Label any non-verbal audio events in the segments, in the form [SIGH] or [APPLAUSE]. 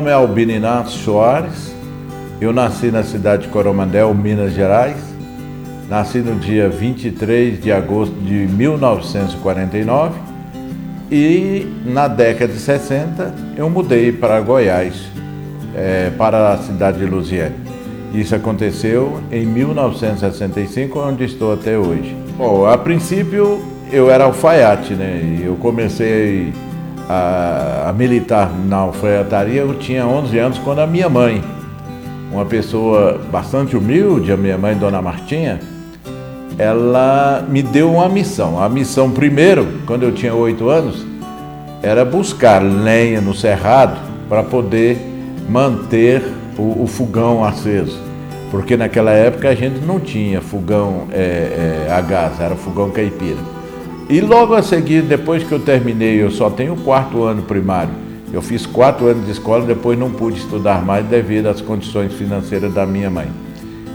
nome é Albino Inácio Soares. Eu nasci na cidade de Coromandel, Minas Gerais. Nasci no dia 23 de agosto de 1949 e na década de 60 eu mudei para Goiás, é, para a cidade de Lusiane. Isso aconteceu em 1965, onde estou até hoje. Bom, a princípio eu era alfaiate, né? Eu comecei a, a militar na alfaiataria, eu tinha 11 anos quando a minha mãe, uma pessoa bastante humilde, a minha mãe, Dona Martinha, ela me deu uma missão. A missão, primeiro, quando eu tinha 8 anos, era buscar lenha no cerrado para poder manter o, o, fogão aceso. Porque naquela época a gente não tinha fogão é, é, a gás, era fogão caipira. E logo a seguir, depois que eu terminei, eu só tenho o quarto ano primário. Eu fiz quatro anos de escola, depois não pude estudar mais devido às condições financeiras da minha mãe.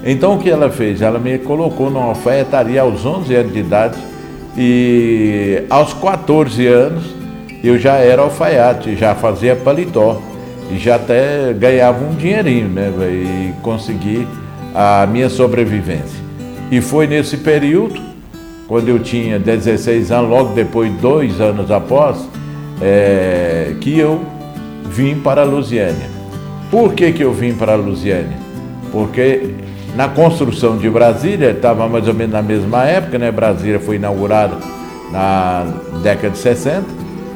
Então o que ela fez? Ela me colocou numa alfaiataria aos 11 anos de idade e aos 14 anos eu já era alfaiate, já fazia paletó e já até ganhava um dinheirinho, né? E consegui a minha sobrevivência. E foi nesse período quando eu tinha 16 anos, logo depois, dois anos após, é, que eu vim para a Lusiânia. Por que, que eu vim para a Lusiânia? Porque na construção de Brasília, estava mais ou menos na mesma época, né? Brasília foi inaugurada na década de 60.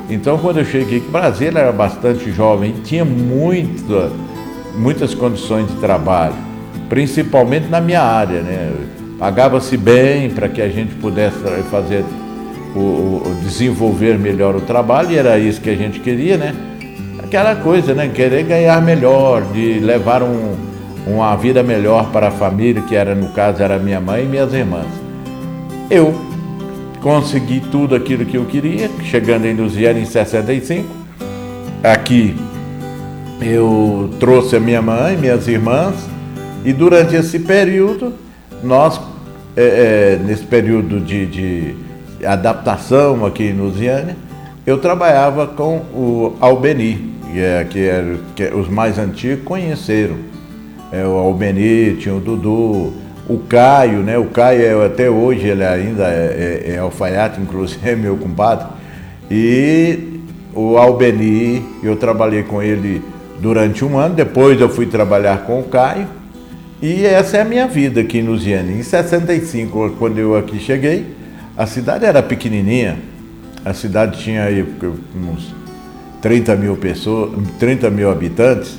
Então, quando eu cheguei aqui, Brasília era bastante jovem, tinha muito, muitas condições de trabalho, principalmente na minha área, né? Pagava-se bem para que a gente pudesse fazer o, o, desenvolver melhor o trabalho e era isso que a gente queria, né? Aquela coisa, né? Querer ganhar melhor, de levar um, uma vida melhor para a família, que era no caso era minha mãe e minhas irmãs. Eu consegui tudo aquilo que eu queria, chegando em Luziana em 65. Aqui eu trouxe a minha mãe, minhas irmãs, e durante esse período nós, é, é, nesse período de, de, adaptação aqui em Lusiânia, eu trabalhava com o Albeni, que, é, que, é, que é, os mais antigos conheceram. É, o Albeni, tinha o Dudu, o Caio, né? O Caio é, até hoje ele ainda é, é, é alfaiate, inclusive é meu compadre. E o Albeni, eu trabalhei com ele durante um ano, depois eu fui trabalhar com o Caio e essa é a minha vida aqui em Lusiane. Em 65, quando eu aqui cheguei, a cidade era pequenininha. A cidade tinha aí uns 30 mil pessoas, 30 mil habitantes.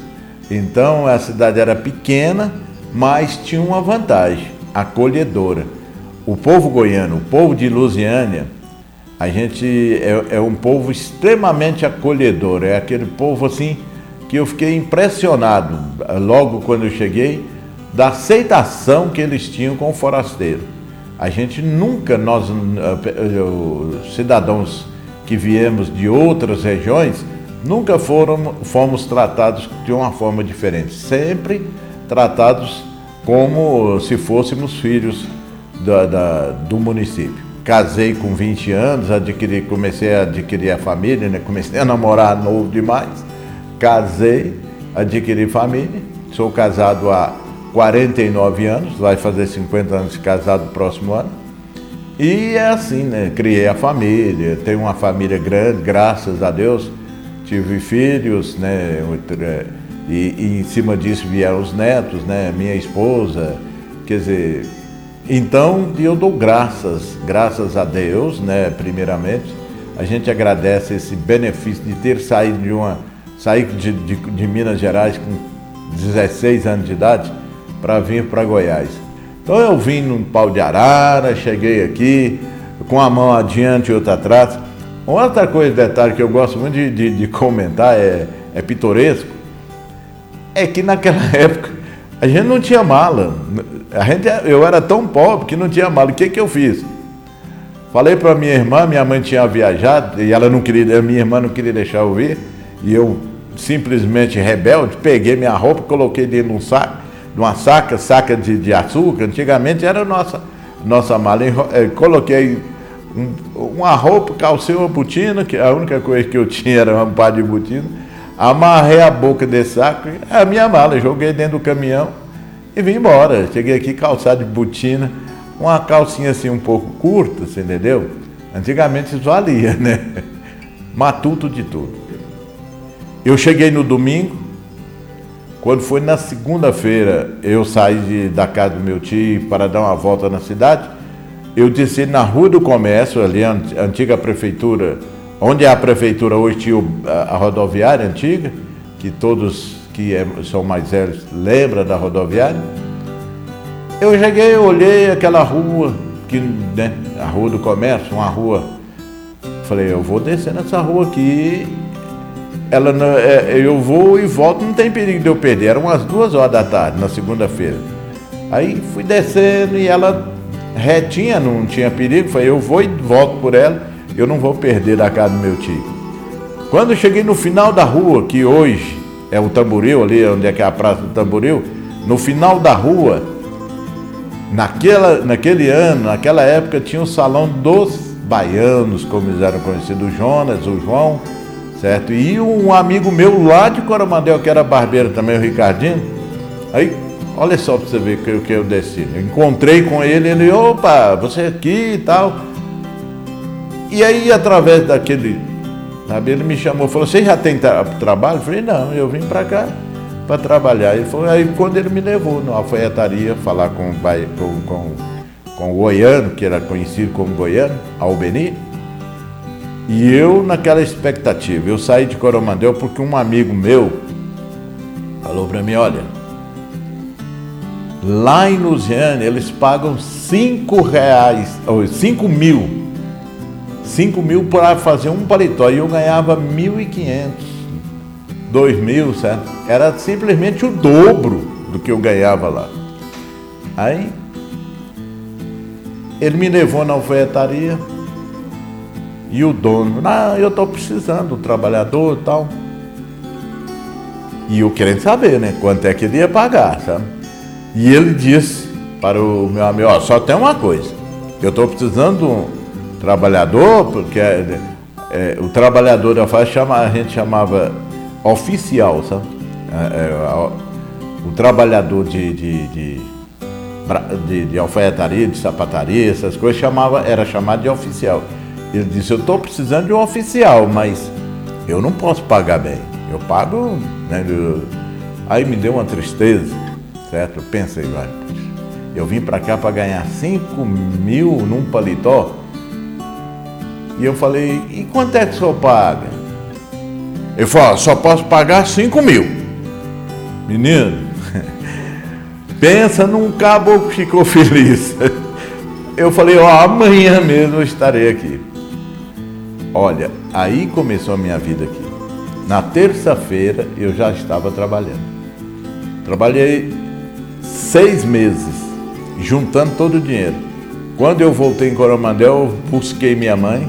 Então a cidade era pequena, mas tinha uma vantagem, acolhedora. O povo goiano, o povo de Lusiânia, a gente é, é um povo extremamente acolhedor. É aquele povo assim que eu fiquei impressionado logo quando eu cheguei da aceitação que eles tinham com o forasteiro. A gente nunca, nós, eh, eh, cidadãos que viemos de outras regiões, nunca foram, fomos tratados de uma forma diferente. Sempre tratados como se fôssemos filhos da, da, do município. Casei com 20 anos, adquiri, comecei a adquirir a família, né? comecei a namorar novo demais. Casei, adquiri família, sou casado há 49 anos, vai fazer 50 anos de casado próximo ano. E é assim, né? Criei a família, tenho uma família grande, graças a Deus. Tive filhos, né? E, e em cima disso vieram os netos, né? Minha esposa, quer dizer. Então eu dou graças, graças a Deus, né? Primeiramente, a gente agradece esse benefício de ter saído de uma, sair de, de, de Minas Gerais com 16 anos de idade para vir para Goiás. Então eu vim num pau de arara, cheguei aqui com a mão adiante e outra atrás. Outra coisa, detalhe que eu gosto muito de, de, de comentar, é, é pitoresco, é que naquela [LAUGHS] época a gente não tinha mala. A gente, eu era tão pobre que não tinha mala. O que, que eu fiz? Falei para minha irmã, minha mãe tinha viajado e ela não queria, minha irmã não queria deixar eu vir, e eu simplesmente rebelde, peguei minha roupa, coloquei dentro de um saco de uma saca, saca de, de açúcar, antigamente era nossa, nossa mala. Eu coloquei um, uma roupa, calcei uma botina, que a única coisa que eu [LAUGHS] tinha era um par de botina. amarrei a boca desse saco, a minha mala, joguei dentro do caminhão e vim embora. Cheguei aqui calçado de botina, uma calcinha assim um pouco curta, você entendeu? Antigamente isso valia, [LAUGHS] né? Matuto de tudo. Eu cheguei no domingo, quando foi na segunda-feira, eu saí de, da casa do meu tio para dar uma volta na cidade. Eu desci na Rua do Comércio, ali a antiga prefeitura, onde é a prefeitura hoje tinha a, rodoviária antiga, que todos que é, são mais velhos lembram da rodoviária. Eu cheguei, olhei aquela rua, que, né, a Rua do Comércio, uma rua. Falei, eu vou descer nessa rua aqui ela é, eu vou e volto, não tem perigo de eu perder. Eram umas duas horas da tarde, na segunda-feira. Aí fui descendo e ela retinha, não tinha perigo. Falei, eu vou e volto por ela, eu não vou perder da casa do meu tio. Quando eu cheguei no final da rua, que hoje é o Tamboril, ali onde é que é a praça do Tamboril, no final da rua, naquela, naquele ano, naquela época, tinha o salão dos baianos, como eles eram conhecidos, o Jonas, o João certo? E um amigo meu lá de Coromandel, que era barbeiro também, o Ricardinho, aí, olha só para você ver que, que eu desci. Eu encontrei com ele, ele, opa, você aqui e tal. E aí, através daquele, sabe, ele me chamou, falou, você já tem tra trabalho? Eu falei, não, eu vim para cá para trabalhar. Ele falou, aí quando ele me levou na alfaiataria, falar com, com, com, com o goiano, que era conhecido como goiano, Albeni, e eu naquela expectativa, eu saí de Coromandel porque um amigo meu falou para mim, olha, lá em Lusiane eles pagam cinco reais, ou cinco mil, cinco mil para fazer um paletó e eu ganhava mil e quinhentos, dois mil, certo? Era simplesmente o dobro do que eu ganhava lá. Aí ele me levou na alfaiataria, e o dono, não, eu estou precisando do trabalhador e tal. E eu querendo saber, né, quanto é que ele ia pagar, sabe? E ele disse para o meu amigo, ó, só tem uma coisa, eu estou precisando de um trabalhador, porque é, é, o trabalhador da faz chama, a gente chamava oficial, sabe? É, é o trabalhador de, de, de, de, de alfaiataria, de sapataria, essas coisas, chamava, era chamado de oficial. Ele disse: Eu estou precisando de um oficial, mas eu não posso pagar bem. Eu pago. Né. Aí me deu uma tristeza, certo? Eu pensei, vai, eu vim para cá para ganhar 5 mil num paletó. E eu falei: E quanto é que o senhor paga? Ele falou: Só posso pagar 5 mil. Menino, [LAUGHS] pensa num caboclo que ficou feliz. [LAUGHS] Eu falei: Ó, amanhã mesmo eu estarei aqui. Olha, aí começou a minha vida aqui. Na terça-feira eu já estava trabalhando. Trabalhei seis meses, juntando todo o dinheiro. Quando eu voltei em Coromandel, eu busquei minha mãe.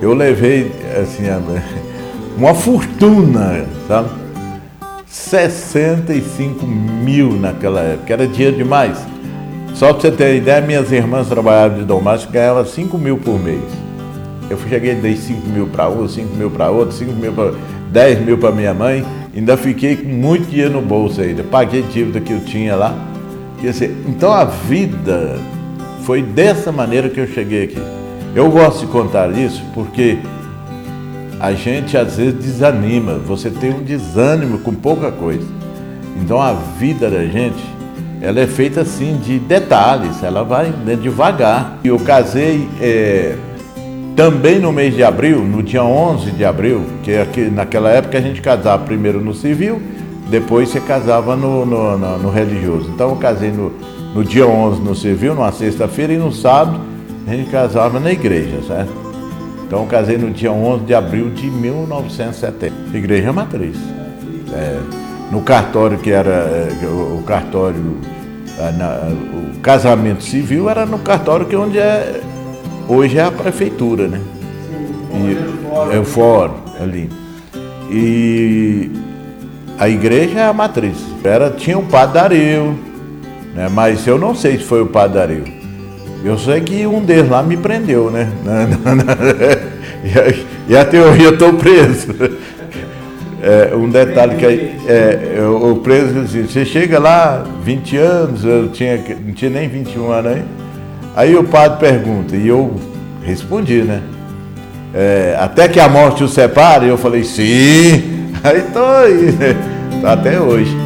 Eu levei assim, [LAUGHS] uma fortuna, sabe? 65 mil naquela época, era dinheiro demais. Só para você ter ideia, minhas irmãs trabalhavam de domate e ganhavam 5 mil por mês. Eu cheguei, dei 5 mil para um, 5 mil para outro, 5 mil para 10 mil para minha mãe, ainda fiquei com muito dinheiro no bolso ainda. Paguei dívida que eu tinha lá. Quer dizer, então a vida foi dessa maneira que eu cheguei aqui. Eu gosto de contar isso porque a gente às vezes desanima, você tem um desânimo com pouca coisa. Então a vida da gente, ela é feita assim de detalhes, ela vai né, devagar. Eu casei. É, também no mês de abril, no dia 11 de abril, que é que naquela época a gente casava primeiro no civil, depois você casava no, no, no, no religioso. Então eu casei no, no dia 11 no civil, numa sexta-feira, e no sábado a gente casava na igreja, certo? Então eu casei no dia 11 de abril de 1970, igreja matriz. É, no cartório que era é, o, cartório, é, o casamento civil era no cartório que é onde é Hoje é a prefeitura, né? E, é o fórum ali. E a igreja é a matriz. Era, tinha o padre Dario, né? mas eu não sei se foi o padre Dario. Eu sei que um deles lá me prendeu, né? [LAUGHS] e até hoje eu estou preso. [LAUGHS] é, um detalhe que é, o preso disse, você chega lá, 20 anos, eu tinha, não tinha nem 21 anos aí. Aí o padre pergunta, e eu respondi, né? É, até que a morte o separe, eu falei, sim, [LAUGHS] aí estou aí, né? [LAUGHS] até hoje.